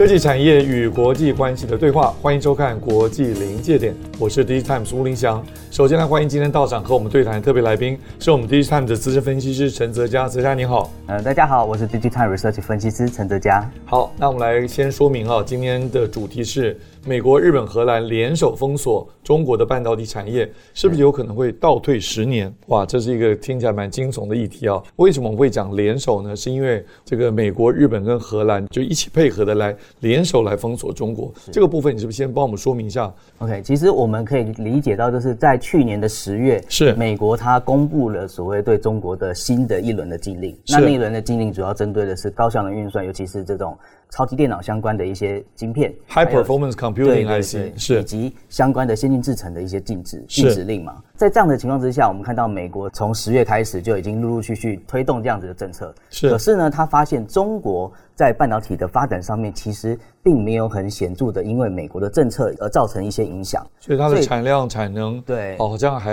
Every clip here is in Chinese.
科技产业与国际关系的对话，欢迎收看《国际临界点》，我是 D Times 吴林祥。首先来欢迎今天到场和我们对谈的特别来宾，是我们 DigiTimes 的资深分析师陈泽佳。泽佳你好，呃，大家好，我是 DigiTimes Research 分析师陈泽佳。好，那我们来先说明啊，今天的主题是美国、日本、荷兰联手封锁中国的半导体产业，是不是有可能会倒退十年？哇，这是一个听起来蛮惊悚的议题啊。为什么会讲联手呢？是因为这个美国、日本跟荷兰就一起配合的来联手来封锁中国。这个部分你是不是先帮我们说明一下？OK，其实我们可以理解到，就是在去年的十月，是美国它公布了所谓对中国的新的一轮的禁令。那那一轮的禁令主要针对的是高效能运算，尤其是这种。超级电脑相关的一些晶片，High Performance Computing IC 是以及相关的先进制程的一些禁止禁止令嘛。在这样的情况之下，我们看到美国从十月开始就已经陆陆续续推动这样子的政策。是，可是呢，他发现中国在半导体的发展上面其实并没有很显著的因为美国的政策而造成一些影响。所以它的产量产能对好像还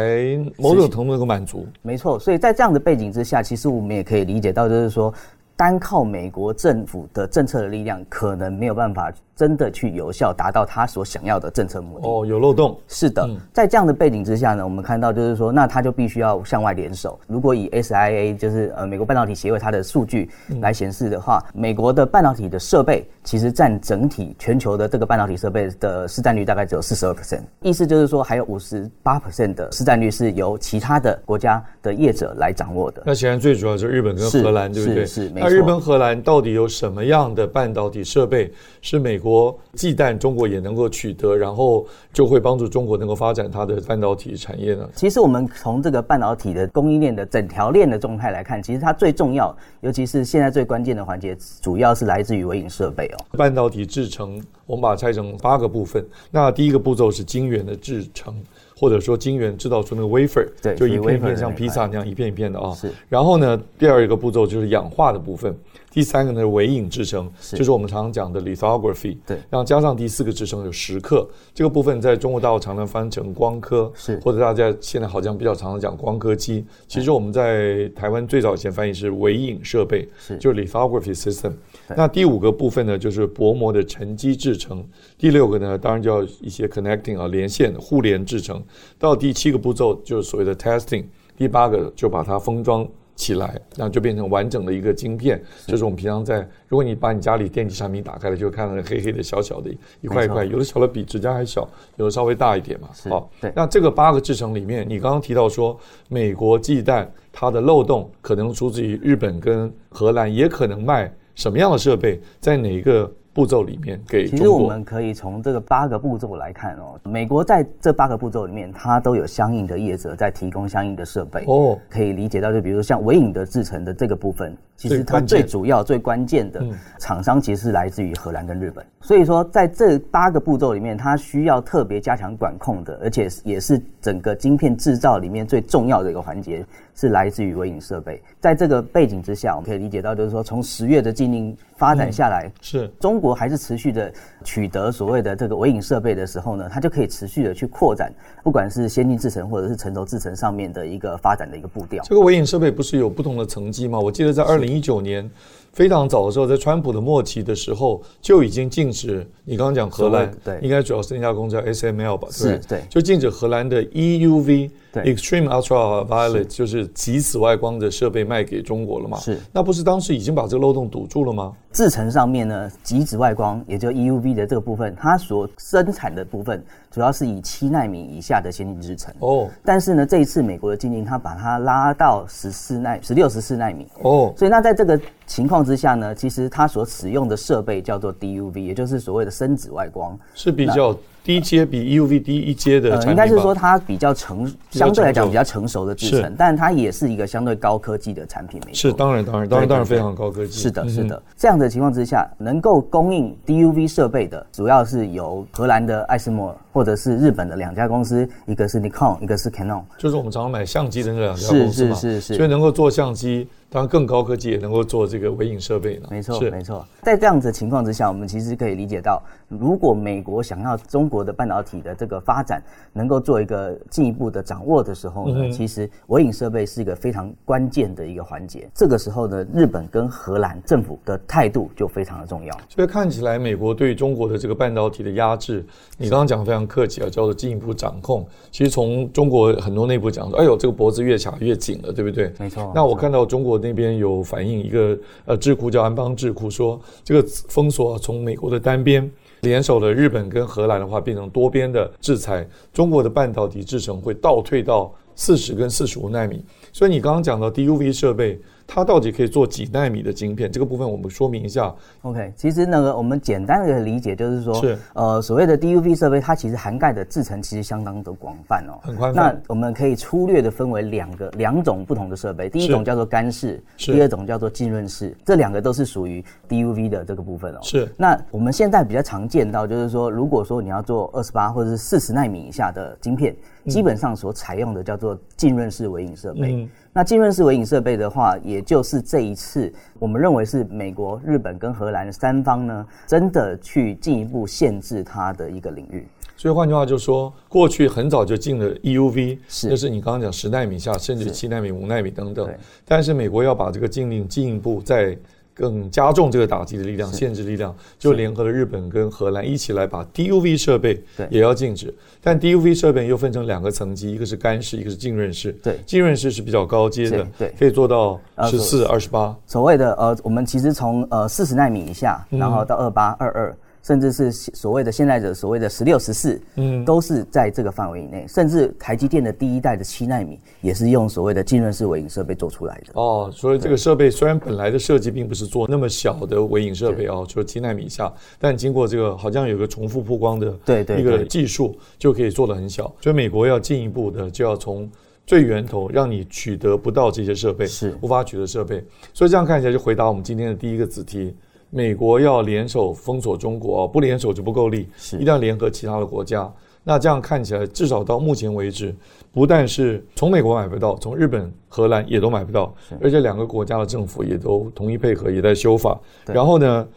某种程度能够满足。没错，所以在这样的背景之下，其实我们也可以理解到，就是说。单靠美国政府的政策的力量，可能没有办法。真的去有效达到他所想要的政策目的哦，有漏洞。是的，嗯、在这样的背景之下呢，我们看到就是说，那他就必须要向外联手。如果以 SIA 就是呃美国半导体协会它的数据来显示的话，嗯、美国的半导体的设备其实占整体全球的这个半导体设备的市占率大概只有四十二 percent，意思就是说还有五十八 percent 的市占率是由其他的国家的业者来掌握的。那显然最主要就是日本跟荷兰，对不对？是，是，没错。那日本、荷兰到底有什么样的半导体设备是美国忌惮中国也能够取得，然后就会帮助中国能够发展它的半导体产业呢？其实我们从这个半导体的供应链的整条链的状态来看，其实它最重要，尤其是现在最关键的环节，主要是来自于微影设备哦。半导体制成，我们把它拆成八个部分。那第一个步骤是晶圆的制成，或者说晶圆制造出那个 wafer，对，就一片一片像披萨那样一片一片的啊。是。然后呢，第二一个步骤就是氧化的部分。第三个呢是微影制程，就是我们常常讲的 lithography。对，然后加上第四个制程有蚀刻，这个部分在中国大陆常常翻成光刻，是或者大家现在好像比较常常讲光刻机。其实我们在台湾最早以前翻译是微影设备，是就是 lithography system。那第五个部分呢就是薄膜的沉积制成，第六个呢当然就要一些 connecting 啊连线互联制成，到第七个步骤就是所谓的 testing，第八个就把它封装。起来，然后就变成完整的一个晶片，就是我们平常在，如果你把你家里电器产品打开了，就看到那黑黑的小小的一块一块，有的小的比指甲还小，有的稍微大一点嘛。好，对。那这个八个制程里面，你刚刚提到说，美国忌惮它的漏洞可能出自于日本跟荷兰，也可能卖什么样的设备，在哪一个？步骤里面给，其实我们可以从这个八个步骤来看哦，美国在这八个步骤里面，它都有相应的业者在提供相应的设备哦，可以理解到，就比如说像微影的制成的这个部分，其实它最主要、最关键的厂商其实是来自于荷兰跟日本，所以说在这八个步骤里面，它需要特别加强管控的，而且也是整个晶片制造里面最重要的一个环节，是来自于微影设备。在这个背景之下，我们可以理解到，就是说从十月的禁令发展下来，是中国。还是持续的取得所谓的这个微影设备的时候呢，它就可以持续的去扩展，不管是先进制程或者是成熟制程上面的一个发展的一个步调。这个微影设备不是有不同的层级吗？我记得在二零一九年。非常早的时候，在川普的末期的时候就已经禁止。你刚刚讲荷兰，对，应该主要是那家公司叫 SML 吧？是，对，就禁止荷兰的 EUV 对 Extreme Ultraviolet 就是极紫外光的设备卖给中国了嘛？是，那不是当时已经把这个漏洞堵住了吗？制程上面呢，极紫外光也就 EUV 的这个部分，它所生产的部分主要是以七纳米以下的先进制程哦。但是呢，这一次美国的禁令，它把它拉到十四纳、十六、十四纳米哦。所以那在这个情况之下呢，其实它所使用的设备叫做 DUV，也就是所谓的深紫外光，是比较低阶比 EUV 低一阶的应该是说它比较成，相对来讲比较成熟的制程，但它也是一个相对高科技的产品。没错，是当然当然当然当然非常高科技。是的，是的。这样的情况之下，能够供应 DUV 设备的，主要是由荷兰的艾斯莫尔或者是日本的两家公司，一个是 Nikon，一个是 Canon，就是我们常常买相机的那两家公司嘛。是是是是。所以能够做相机。当然，更高科技也能够做这个微影设备呢。没错，没错。在这样子的情况之下，我们其实可以理解到，如果美国想要中国的半导体的这个发展能够做一个进一步的掌握的时候呢，嗯、其实微影设备是一个非常关键的一个环节。这个时候呢，日本跟荷兰政府的态度就非常的重要。所以看起来，美国对中国的这个半导体的压制，你刚刚讲的非常客气啊，叫做进一步掌控。其实从中国很多内部讲说，哎呦，这个脖子越卡越紧了，对不对？没错。那我看到中国那边有反。映一个呃智库叫安邦智库说，这个封锁从美国的单边联手了日本跟荷兰的话，变成多边的制裁，中国的半导体制程会倒退到四十跟四十五纳米。所以你刚刚讲到 DUV 设备。它到底可以做几纳米的晶片？这个部分我们说明一下。OK，其实那个我们简单的理解就是说，是呃所谓的 DUV 设备，它其实涵盖的制程其实相当的广泛哦，很宽泛。那我们可以粗略的分为两个两种不同的设备，第一种叫做干式，第二种叫做浸润式，这两个都是属于 DUV 的这个部分哦。是。那我们现在比较常见到就是说，如果说你要做二十八或者是四十纳米以下的晶片，嗯、基本上所采用的叫做浸润式微影设备。嗯那浸润式微影设备的话，也就是这一次我们认为是美国、日本跟荷兰三方呢，真的去进一步限制它的一个领域。所以换句话就是说，过去很早就进了 EUV，是，就是你刚刚讲十纳米下，甚至七纳米、五纳米等等。但是美国要把这个禁令进一步再。更加重这个打击的力量，限制力量，就联合了日本跟荷兰一起来把 DUV 设备也要禁止。但 DUV 设备又分成两个层级，一个是干式，一个是浸润式。对，浸润式是比较高阶的，对，可以做到十四、二十八。所谓的呃，我们其实从呃四十纳米以下，然后到二八、二二。甚至是所谓的现在的所谓的十六十四，嗯，都是在这个范围以内。甚至台积电的第一代的七纳米也是用所谓的浸润式微影设备做出来的。哦，所以这个设备虽然本来的设计并不是做那么小的微影设备哦，就七纳米以下，但经过这个好像有个重复曝光的对对一个技术，就可以做的很小。所以美国要进一步的就要从最源头让你取得不到这些设备，是无法取得设备。所以这样看起来就回答我们今天的第一个子题。美国要联手封锁中国哦，不联手就不够力，一定要联合其他的国家。那这样看起来，至少到目前为止，不但是从美国买不到，从日本、荷兰也都买不到，而且两个国家的政府也都同意配合，也在修法。然后呢，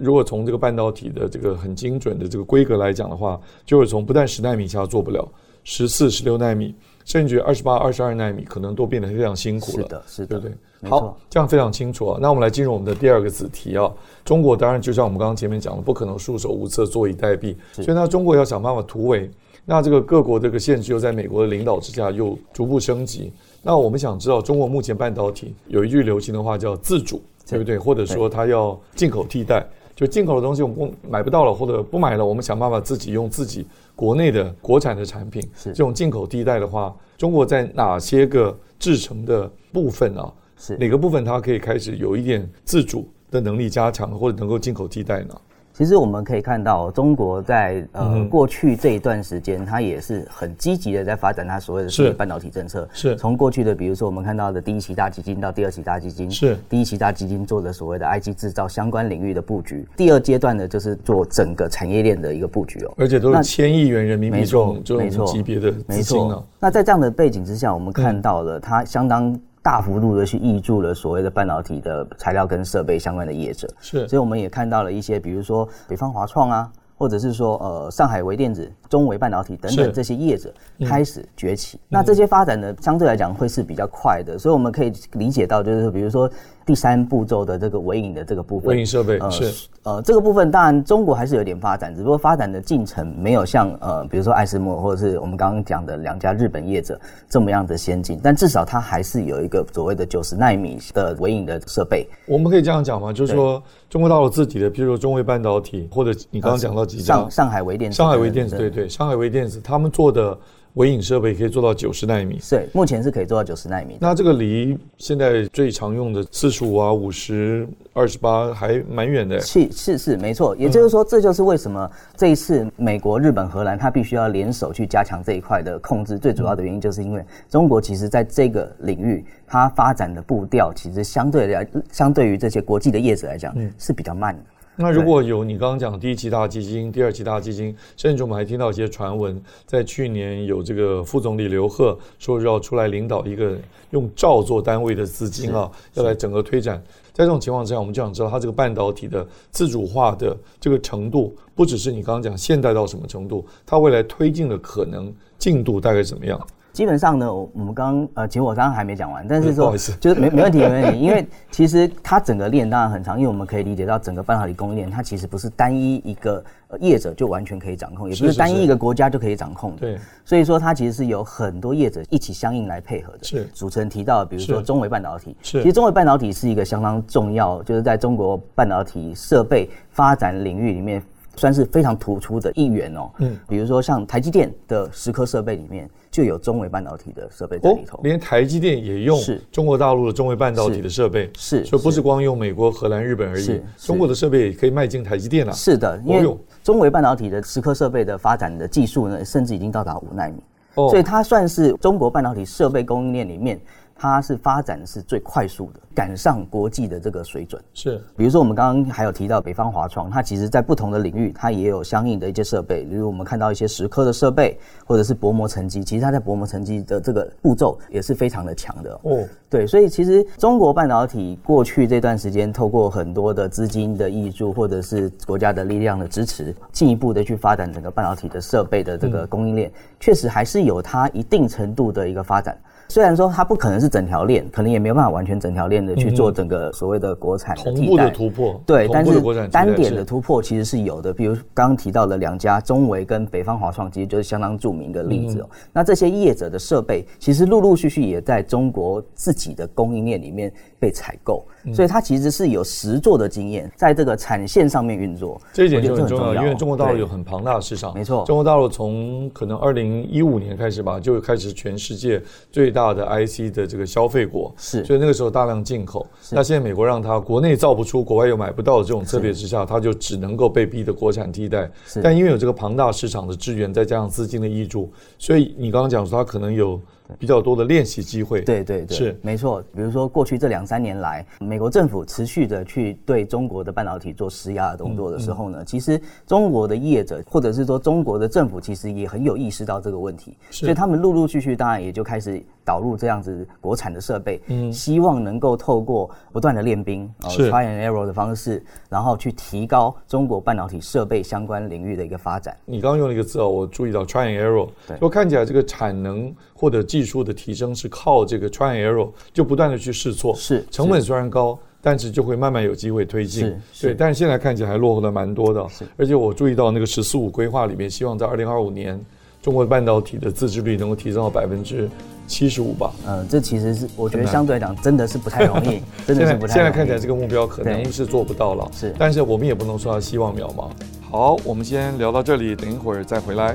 如果从这个半导体的这个很精准的这个规格来讲的话，就是从不但十纳米以下做不了，十四、十六纳米，甚至二十八、二十二纳米，可能都变得非常辛苦了。是的，是的，对不对？好，这样非常清楚啊。那我们来进入我们的第二个子题啊。中国当然就像我们刚刚前面讲的，不可能束手无策、坐以待毙。所以呢，中国要想办法突围。那这个各国这个限制又在美国的领导之下又逐步升级。那我们想知道，中国目前半导体有一句流行的话叫自主，对不对？或者说它要进口替代，就进口的东西我们不买不到了，或者不买了，我们想办法自己用自己国内的国产的产品。是这种进口替代的话，中国在哪些个制成的部分啊？是哪个部分它可以开始有一点自主的能力加强，或者能够进口替代呢？其实我们可以看到，中国在呃过去这一段时间，它也是很积极的在发展它所谓的半导体政策。是从过去的，比如说我们看到的第一期大基金到第二期大基金，是第一期大基金做的所谓的 IC 制造相关领域的布局，第二阶段呢就是做整个产业链的一个布局哦。而且都是千亿元人民币这种这种级别的资金呢。那在这样的背景之下，我们看到了它相当。大幅度的去挹注了所谓的半导体的材料跟设备相关的业者，是，所以我们也看到了一些，比如说北方华创啊，或者是说呃上海微电子、中微半导体等等这些业者开始崛起。那这些发展呢，相对来讲会是比较快的，所以我们可以理解到，就是说比如说。第三步骤的这个微影的这个部分，微影设备、呃、是呃这个部分，当然中国还是有点发展，只不过发展的进程没有像呃比如说艾斯摩或者是我们刚刚讲的两家日本业者这么样的先进，但至少它还是有一个所谓的九十纳米的微影的设备。我们可以这样讲吗？就是说中国大陆自己的，譬如说中微半导体，或者你刚刚讲到几家、呃、上上海微电子，上海微电子对对，上海微电子他们做的微影设备可以做到九十纳米，对，目前是可以做到九十纳米。那这个离现在最常用的四十五啊、五十、二十八还蛮远的。是是是，没错。也就是说，这就是为什么这一次美国、日本、荷兰它必须要联手去加强这一块的控制。最主要的原因就是因为中国其实在这个领域它发展的步调，其实相对来相对于这些国际的业者来讲是比较慢的。那如果有你刚刚讲第一期大基金、第二期大基金，甚至我们还听到一些传闻，在去年有这个副总理刘鹤说要出来领导一个用兆做单位的资金啊，要来整个推展。在这种情况之下，我们就想知道它这个半导体的自主化的这个程度，不只是你刚刚讲现代到什么程度，它未来推进的可能进度大概怎么样？基本上呢，我我们刚刚呃，其实我刚刚还没讲完，但是说就是没没问题没问题，因为其实它整个链当然很长，因为我们可以理解到整个半导体供应链它其实不是单一一个业者就完全可以掌控，也不是单一一个国家就可以掌控的。对，所以说它其实是有很多业者一起相应来配合的。是主持人提到，比如说中微半导体，是其实中微半导体是一个相当重要，就是在中国半导体设备发展领域里面。算是非常突出的一员哦。嗯，比如说像台积电的蚀刻设备里面就有中微半导体的设备在里头。哦，连台积电也用是中国大陆的中微半导体的设备，是，是，所以不是光用美国、荷兰、日本而已。中国的设备也可以迈进台积电啊。是的，因为中微半导体的蚀刻设备的发展的技术呢，甚至已经到达五纳米，哦，所以它算是中国半导体设备供应链里面。它是发展是最快速的，赶上国际的这个水准。是，比如说我们刚刚还有提到北方华创，它其实在不同的领域，它也有相应的一些设备，比如我们看到一些蚀刻的设备，或者是薄膜沉积，其实它在薄膜沉积的这个步骤也是非常的强的。哦，对，所以其实中国半导体过去这段时间，透过很多的资金的挹注，或者是国家的力量的支持，进一步的去发展整个半导体的设备的这个供应链，确实还是有它一定程度的一个发展。虽然说它不可能是整条链，可能也没有办法完全整条链的去做整个所谓的国产的替代，同步的突破，对，但是单点的突破其实是有的。比如刚刚提到的两家中维跟北方华创，其实就是相当著名的例子哦。那这些业者的设备，其实陆陆续续也在中国自己的供应链里面被采购。所以它其实是有实做的经验，在这个产线上面运作，这一点就很重要，因为中国大陆有很庞大的市场。没错，中国大陆从可能二零一五年开始吧，就开始全世界最大的 IC 的这个消费国。是，所以那个时候大量进口。那现在美国让它国内造不出，国外又买不到的这种策略之下，它就只能够被逼的国产替代。但因为有这个庞大市场的支援，再加上资金的挹注，所以你刚刚讲说它可能有。比较多的练习机会，对对对，是没错。比如说，过去这两三年来，美国政府持续的去对中国的半导体做施压的动作的时候呢，其实中国的业者或者是说中国的政府，其实也很有意识到这个问题，所以他们陆陆续续当然也就开始导入这样子国产的设备，嗯，希望能够透过不断的练兵，是。try and error 的方式，然后去提高中国半导体设备相关领域的一个发展。你刚刚用了一个字哦，我注意到 try and error，对，就看起来这个产能或者技术的提升是靠这个 try and error，就不断的去试错，是成本虽然高，但是就会慢慢有机会推进，对。但是现在看起来还落后的蛮多的，而且我注意到那个“十四五”规划里面，希望在二零二五年，中国半导体的自制率能够提升到百分之七十五吧。嗯，这其实是我觉得相对来讲真的是不太容易，真的是不太容易。现在现在看起来这个目标可能是做不到了，是。但是我们也不能说它希望渺茫。好，我们先聊到这里，等一会儿再回来。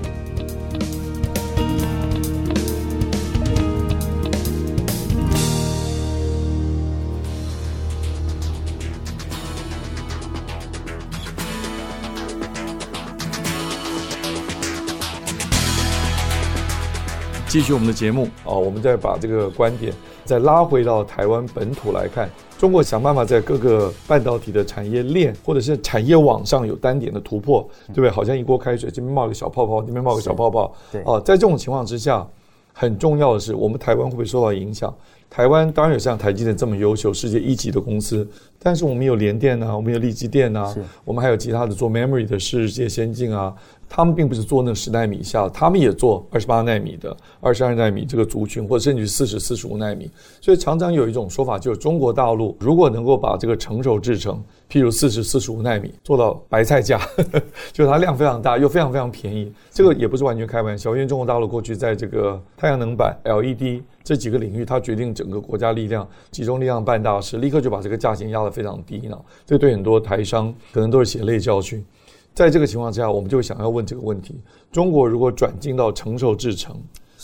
继续我们的节目啊，我们再把这个观点再拉回到台湾本土来看。中国想办法在各个半导体的产业链或者是产业网上有单点的突破，对不对？好像一锅开水，这边冒个小泡泡，那边冒个小泡泡。对啊，在这种情况之下，很重要的是，我们台湾会不会受到影响？台湾当然有像台积电这么优秀、世界一级的公司，但是我们有联电啊，我们有力积电啊，我们还有其他的做 memory 的世界先进啊。他们并不是做那十纳米以下，他们也做二十八纳米的、二十二纳米这个族群，或者甚至四十四十五纳米。所以常常有一种说法，就是中国大陆如果能够把这个成熟制程，譬如四十四十五纳米做到白菜价，就是它量非常大又非常非常便宜。这个也不是完全开玩笑，因为中国大陆过去在这个太阳能板、LED 这几个领域，它决定整个国家力量集中力量办大事，立刻就把这个价钱压得非常低呢。这对很多台商可能都是血泪教训。在这个情况之下，我们就想要问这个问题：中国如果转进到成熟制程，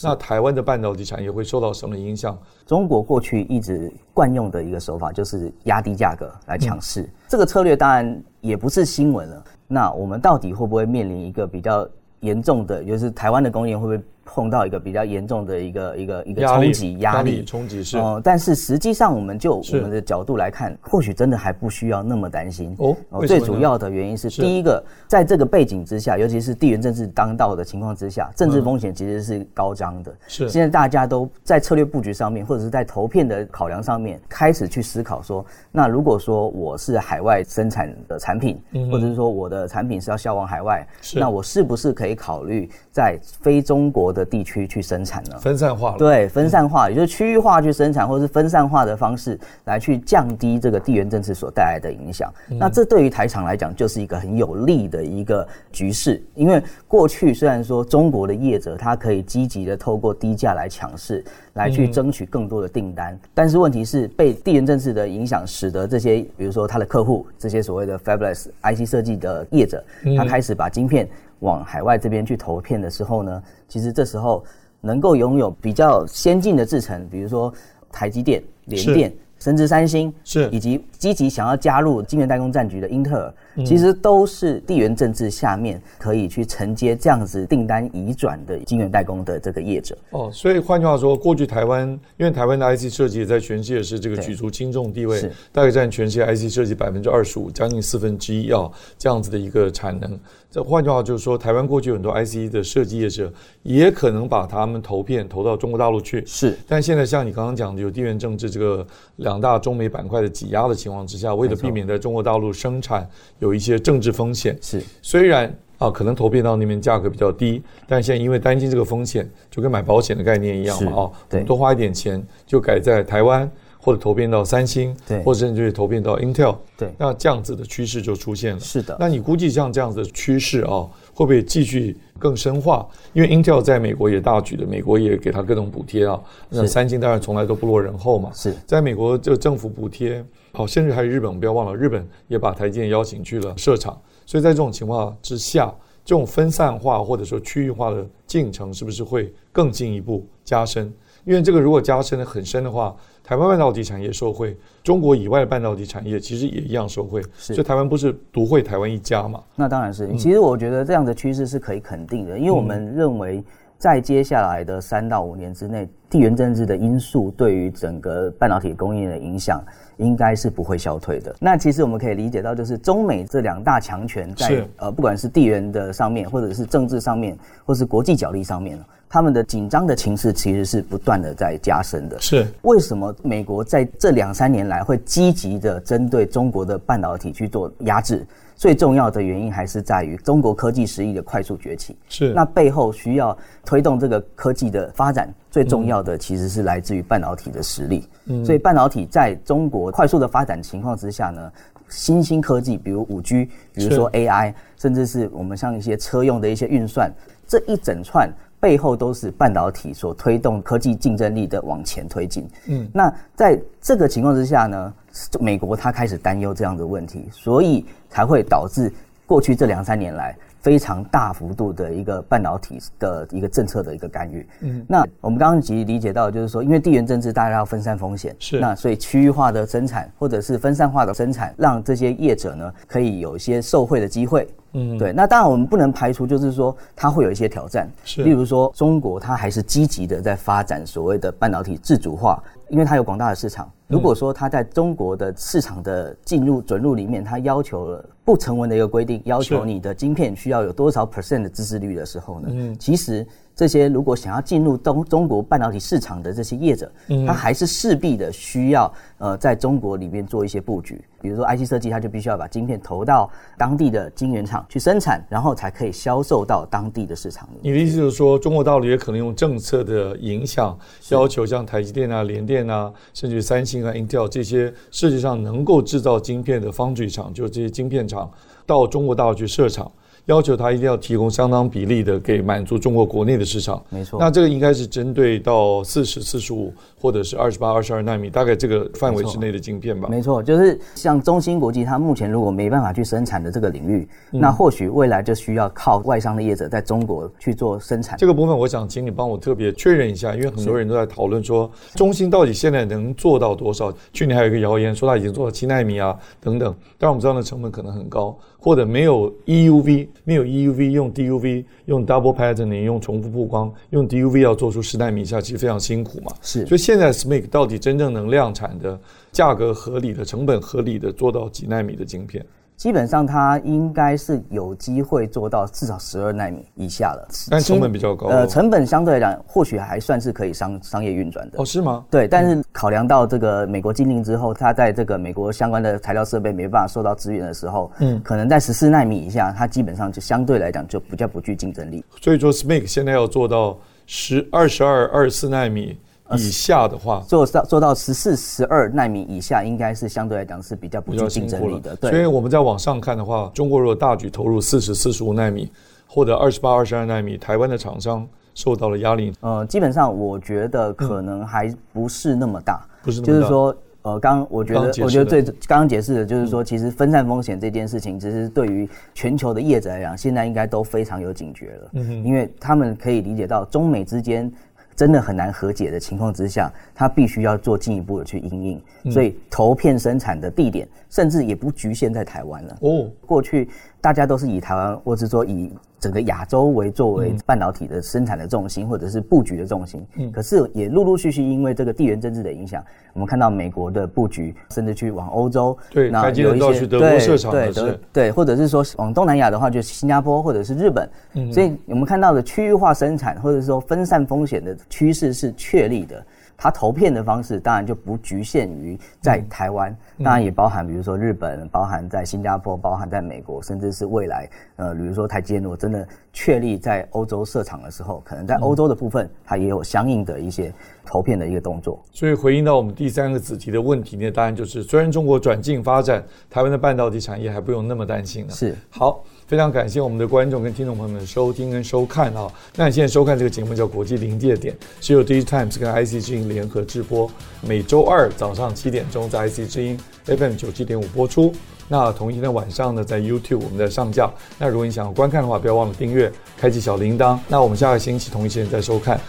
那台湾的半导体产业会受到什么影响？中国过去一直惯用的一个手法就是压低价格来抢市，嗯、这个策略当然也不是新闻了。那我们到底会不会面临一个比较严重的，就是台湾的工业会不会？碰到一个比较严重的一个一个一个冲击压力。冲击是。哦，但是实际上我们就我们的角度来看，或许真的还不需要那么担心。哦。最主要的原因是，第一个，在这个背景之下，尤其是地缘政治当道的情况之下，政治风险其实是高涨的。是。现在大家都在策略布局上面，或者是在投片的考量上面，开始去思考说，那如果说我是海外生产的产品，或者是说我的产品是要销往海外，那我是不是可以考虑在非中国的地区去生产呢？分散化了，对，分散化，也就是区域化去生产，或者是分散化的方式来去降低这个地缘政治所带来的影响。嗯、那这对于台厂来讲，就是一个很有利的一个局势。因为过去虽然说中国的业者他可以积极的透过低价来抢市，来去争取更多的订单，嗯、但是问题是被地缘政治的影响，使得这些比如说他的客户，这些所谓的 Fabless IC 设计的业者，他开始把晶片。往海外这边去投片的时候呢，其实这时候能够拥有比较先进的制程，比如说台积电、联电。甚至三星是以及积极想要加入晶圆代工战局的英特尔，嗯、其实都是地缘政治下面可以去承接这样子订单移转的晶圆代工的这个业者。哦，所以换句话说，过去台湾因为台湾的 IC 设计在全世界是这个举足轻重地位，大概占全世界 IC 设计百分之二十五，将近四分之一啊这样子的一个产能。这换句话就是说，台湾过去很多 IC 的设计业者也可能把他们投片投到中国大陆去，是。但现在像你刚刚讲的，有地缘政治这个。两大中美板块的挤压的情况之下，为了避免在中国大陆生产有一些政治风险，是。虽然啊可能投片到那边价格比较低，但现在因为担心这个风险，就跟买保险的概念一样嘛，啊，对，多花一点钱就改在台湾或者投片到三星，对，或者甚至投片到 Intel，对，那这样子的趋势就出现了。是的，那你估计像这样子的趋势啊？会不会继续更深化？因为 Intel 在美国也大举的，美国也给他各种补贴啊。那三星当然从来都不落人后嘛。是在美国就政府补贴，好，甚至还有日本，不要忘了，日本也把台积电邀请去了设厂。所以在这种情况之下，这种分散化或者说区域化的进程是不是会更进一步加深？因为这个如果加深的很深的话。台湾半导体产业受惠，中国以外的半导体产业其实也一样受惠，是所以台湾不是独惠台湾一家嘛？那当然是。其实我觉得这样的趋势是可以肯定的，因为我们认为在接下来的三到五年之内，地缘政治的因素对于整个半导体供应的影响应该是不会消退的。那其实我们可以理解到，就是中美这两大强权在呃，不管是地缘的上面，或者是政治上面，或是国际角力上面。他们的紧张的情势其实是不断的在加深的。是为什么美国在这两三年来会积极的针对中国的半导体去做压制？最重要的原因还是在于中国科技实力的快速崛起。是那背后需要推动这个科技的发展，最重要的其实是来自于半导体的实力。嗯，所以半导体在中国快速的发展情况之下呢，新兴科技，比如五 G，比如说 AI，甚至是我们像一些车用的一些运算，这一整串。背后都是半导体所推动科技竞争力的往前推进。嗯，那在这个情况之下呢，美国他开始担忧这样的问题，所以才会导致过去这两三年来非常大幅度的一个半导体的一个政策的一个干预。嗯，那我们刚刚其实理解到，就是说，因为地缘政治大家要分散风险，是那所以区域化的生产或者是分散化的生产，让这些业者呢可以有一些受惠的机会。嗯，对，那当然我们不能排除，就是说它会有一些挑战，是，例如说中国它还是积极的在发展所谓的半导体自主化，因为它有广大的市场。如果说它在中国的市场的进入准入里面，它要求了不成文的一个规定，要求你的晶片需要有多少 percent 的自制率的时候呢，嗯，其实。这些如果想要进入东中国半导体市场的这些业者，他还是势必的需要呃在中国里面做一些布局。比如说 IC 设计，他就必须要把晶片投到当地的晶圆厂去生产，然后才可以销售到当地的市场里。你的意思就是说，中国大陆也可能用政策的影响，要求像台积电啊、联电啊，甚至三星啊、Intel 这些世界上能够制造晶片的 foundry 厂，就这些晶片厂到中国大陆去设厂。要求它一定要提供相当比例的给满足中国国内的市场。没错，那这个应该是针对到四十四十五或者是二十八二十二纳米，大概这个范围之内的晶片吧。没错，就是像中芯国际，它目前如果没办法去生产的这个领域，嗯、那或许未来就需要靠外商的业者在中国去做生产。这个部分，我想请你帮我特别确认一下，因为很多人都在讨论说，中芯到底现在能做到多少？去年还有一个谣言说它已经做到七纳米啊等等，但我们知道那成本可能很高。或者没有 EUV，没有 EUV 用 DUV，用 double patterning，用重复曝光，用 DUV 要做出十纳米以下，其实非常辛苦嘛。是，所以现在 SMIC 到底真正能量产的、价格合理的、成本合理的做到几纳米的晶片？基本上，它应该是有机会做到至少十二纳米以下了，但成本比较高。呃，成本相对来讲，或许还算是可以商商业运转的。哦，是吗？对，但是考量到这个美国禁令之后，它在这个美国相关的材料设备没办法受到支援的时候，嗯，可能在十四纳米以下，它基本上就相对来讲就比较不具竞争力。所以说，SMIC 现在要做到十二十二二十四纳米。以下的话，做到做到十四、十二纳米以下，应该是相对来讲是比较不具竞争力的。对，所以我们在往上看的话，中国如果大举投入四十、四十五纳米，或者二十八、二十二纳米，台湾的厂商受到了压力。呃，基本上我觉得可能还不是那么大，不是，就是说，呃，刚我觉得我觉得最刚刚解释的就是说，其实分散风险这件事情，其实对于全球的业者来讲，现在应该都非常有警觉了。嗯，因为他们可以理解到中美之间。真的很难和解的情况之下，他必须要做进一步的去应应，所以投片生产的地点甚至也不局限在台湾了。哦，过去大家都是以台湾，或是说以。整个亚洲为作为半导体的生产的重心，或者是布局的重心，嗯，可是也陆陆续续因为这个地缘政治的影响，我们看到美国的布局，甚至去往欧洲，对，那有一些对对对对，或者是说往东南亚的话，就是新加坡或者是日本，嗯，所以我们看到的区域化生产，或者是说分散风险的趋势是确立的。它投片的方式当然就不局限于在台湾，嗯、当然也包含比如说日本，包含在新加坡，包含在美国，甚至是未来，呃，比如说台积电如果真的确立在欧洲设厂的时候，可能在欧洲的部分，它也有相应的一些投片的一个动作。所以回应到我们第三个子题的问题呢，当然就是虽然中国转进发展，台湾的半导体产业还不用那么担心了。是，好。非常感谢我们的观众跟听众朋友们收听跟收看啊！那你现在收看这个节目叫《国际临界点》，是由 DigiTimes 跟 IC 之音联合制播，每周二早上七点钟在 IC 之音 FM 九七点五播出。那同一天的晚上呢，在 YouTube 我们在上架。那如果你想要观看的话，不要忘了订阅，开启小铃铛。那我们下个星期同一时间再收看。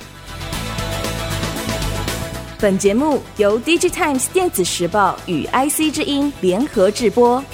本节目由 DigiTimes 电子时报与 IC 之音联合制播。